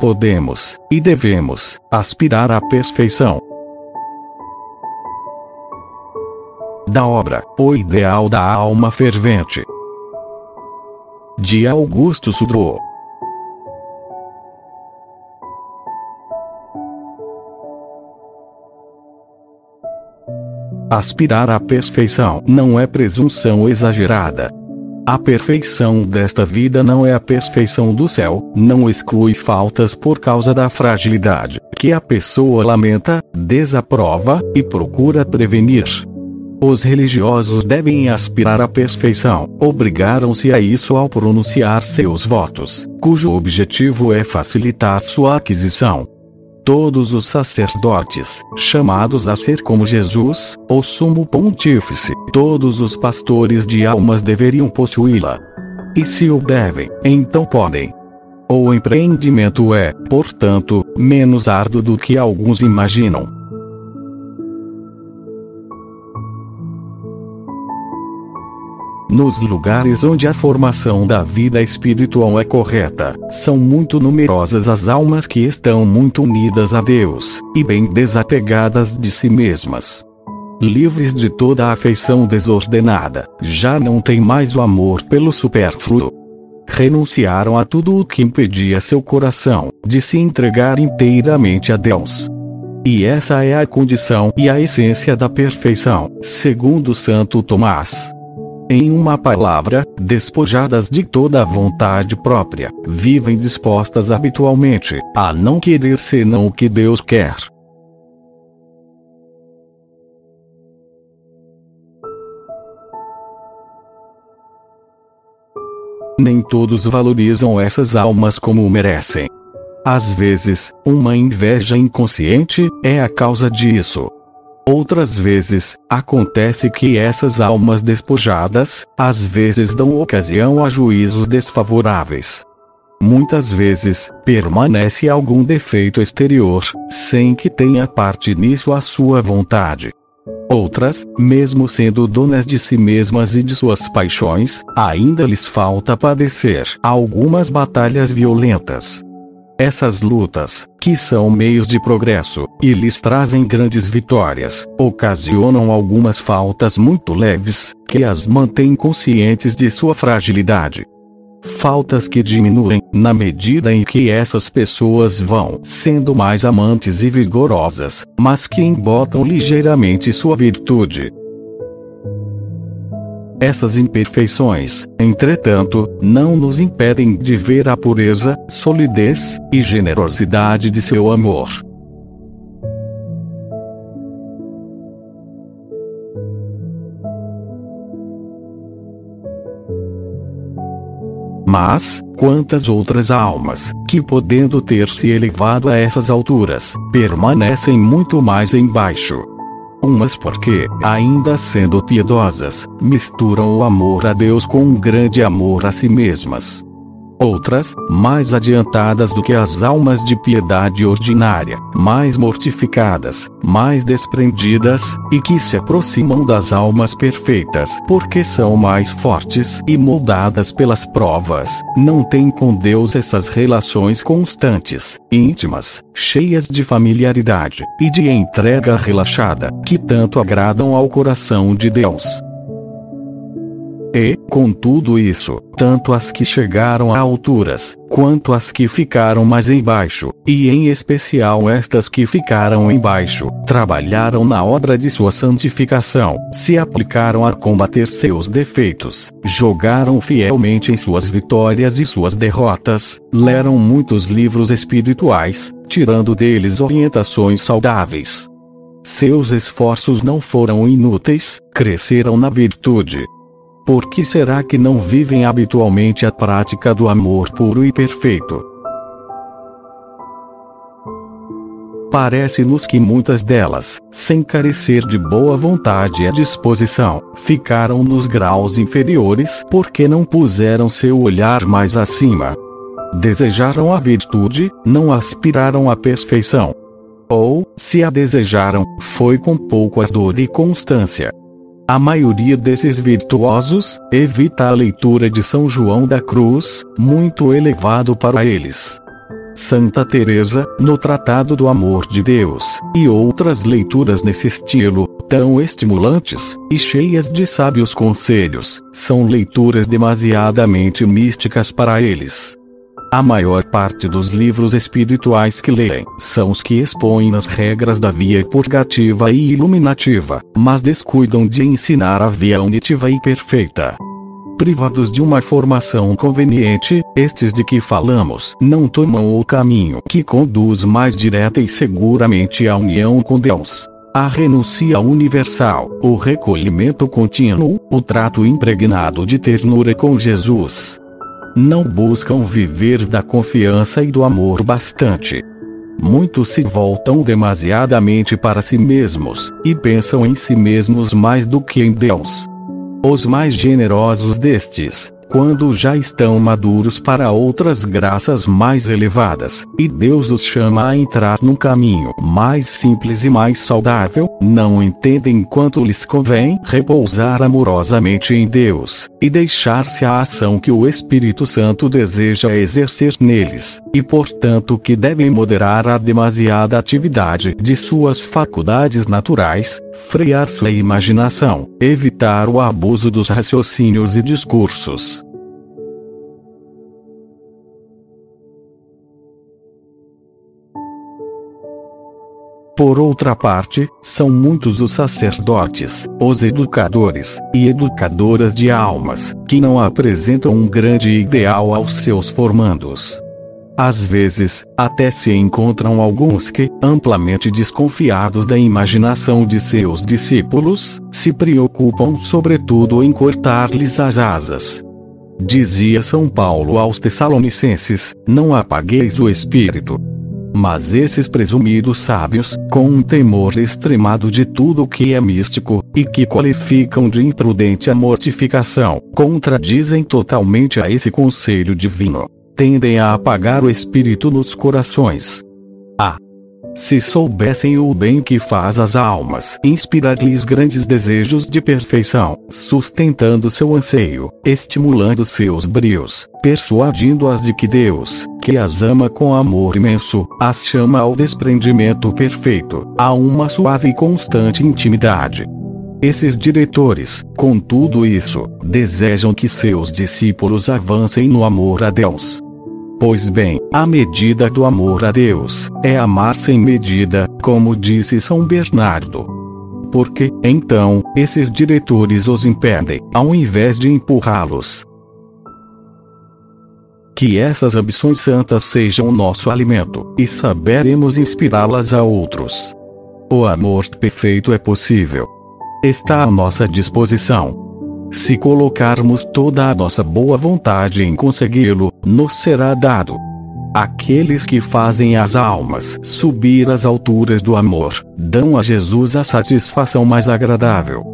podemos, e devemos, aspirar à perfeição. Da obra O Ideal da Alma Fervente. De Augusto Sudro. Aspirar à perfeição não é presunção exagerada. A perfeição desta vida não é a perfeição do céu, não exclui faltas por causa da fragilidade, que a pessoa lamenta, desaprova e procura prevenir. Os religiosos devem aspirar à perfeição, obrigaram-se a isso ao pronunciar seus votos, cujo objetivo é facilitar sua aquisição. Todos os sacerdotes, chamados a ser como Jesus, o sumo pontífice, todos os pastores de almas deveriam possuí-la. E se o devem, então podem. O empreendimento é, portanto, menos árduo do que alguns imaginam. Nos lugares onde a formação da vida espiritual é correta, são muito numerosas as almas que estão muito unidas a Deus, e bem desapegadas de si mesmas. Livres de toda a afeição desordenada, já não têm mais o amor pelo supérfluo. Renunciaram a tudo o que impedia seu coração de se entregar inteiramente a Deus. E essa é a condição e a essência da perfeição, segundo Santo Tomás. Em uma palavra, despojadas de toda a vontade própria, vivem dispostas habitualmente a não querer senão o que Deus quer. Nem todos valorizam essas almas como merecem. Às vezes, uma inveja inconsciente é a causa disso. Outras vezes, acontece que essas almas despojadas, às vezes dão ocasião a juízos desfavoráveis. Muitas vezes, permanece algum defeito exterior, sem que tenha parte nisso a sua vontade. Outras, mesmo sendo donas de si mesmas e de suas paixões, ainda lhes falta padecer algumas batalhas violentas. Essas lutas, que são meios de progresso, e lhes trazem grandes vitórias, ocasionam algumas faltas muito leves, que as mantêm conscientes de sua fragilidade. Faltas que diminuem, na medida em que essas pessoas vão sendo mais amantes e vigorosas, mas que embotam ligeiramente sua virtude. Essas imperfeições, entretanto, não nos impedem de ver a pureza, solidez e generosidade de seu amor. Mas, quantas outras almas, que podendo ter se elevado a essas alturas, permanecem muito mais embaixo, Umas porque, ainda sendo piedosas, misturam o amor a Deus com um grande amor a si mesmas. Outras, mais adiantadas do que as almas de piedade ordinária, mais mortificadas, mais desprendidas, e que se aproximam das almas perfeitas porque são mais fortes e moldadas pelas provas, não têm com Deus essas relações constantes, íntimas, cheias de familiaridade e de entrega relaxada, que tanto agradam ao coração de Deus. E, com tudo isso, tanto as que chegaram a alturas, quanto as que ficaram mais embaixo, e em especial estas que ficaram embaixo, trabalharam na obra de sua santificação, se aplicaram a combater seus defeitos, jogaram fielmente em suas vitórias e suas derrotas, leram muitos livros espirituais, tirando deles orientações saudáveis. Seus esforços não foram inúteis, cresceram na virtude, por que será que não vivem habitualmente a prática do amor puro e perfeito? Parece-nos que muitas delas, sem carecer de boa vontade e disposição, ficaram nos graus inferiores porque não puseram seu olhar mais acima. Desejaram a virtude, não aspiraram à perfeição. Ou, se a desejaram, foi com pouco ardor e constância. A maioria desses virtuosos evita a leitura de São João da Cruz, muito elevado para eles. Santa Teresa, no Tratado do Amor de Deus, e outras leituras nesse estilo, tão estimulantes e cheias de sábios conselhos, são leituras demasiadamente místicas para eles. A maior parte dos livros espirituais que leem são os que expõem as regras da via purgativa e iluminativa, mas descuidam de ensinar a via unitiva e perfeita. Privados de uma formação conveniente, estes de que falamos não tomam o caminho que conduz mais direta e seguramente à união com Deus. A renúncia universal, o recolhimento contínuo, o trato impregnado de ternura com Jesus. Não buscam viver da confiança e do amor bastante. Muitos se voltam demasiadamente para si mesmos, e pensam em si mesmos mais do que em Deus. Os mais generosos destes, quando já estão maduros para outras graças mais elevadas, e Deus os chama a entrar num caminho mais simples e mais saudável, não entendem quanto lhes convém repousar amorosamente em Deus, e deixar-se a ação que o Espírito Santo deseja exercer neles, e portanto que devem moderar a demasiada atividade de suas faculdades naturais, frear sua imaginação, evitar o abuso dos raciocínios e discursos. Por outra parte, são muitos os sacerdotes, os educadores e educadoras de almas, que não apresentam um grande ideal aos seus formandos. Às vezes, até se encontram alguns que, amplamente desconfiados da imaginação de seus discípulos, se preocupam sobretudo em cortar-lhes as asas. Dizia São Paulo aos Tessalonicenses: Não apagueis o espírito. Mas esses presumidos sábios, com um temor extremado de tudo o que é místico, e que qualificam de imprudente a mortificação, contradizem totalmente a esse conselho divino. Tendem a apagar o espírito nos corações. A. Se soubessem o bem que faz às almas, inspirar-lhes grandes desejos de perfeição, sustentando seu anseio, estimulando seus brios, persuadindo-as de que Deus, que as ama com amor imenso, as chama ao desprendimento perfeito, a uma suave e constante intimidade. Esses diretores, com tudo isso, desejam que seus discípulos avancem no amor a Deus, Pois bem, a medida do amor a Deus é amar sem medida, como disse São Bernardo. Porque, então, esses diretores os impedem, ao invés de empurrá-los. Que essas ambições santas sejam nosso alimento, e saberemos inspirá-las a outros. O amor perfeito é possível. Está à nossa disposição. Se colocarmos toda a nossa boa vontade em consegui-lo, nos será dado. Aqueles que fazem as almas subir às alturas do amor, dão a Jesus a satisfação mais agradável.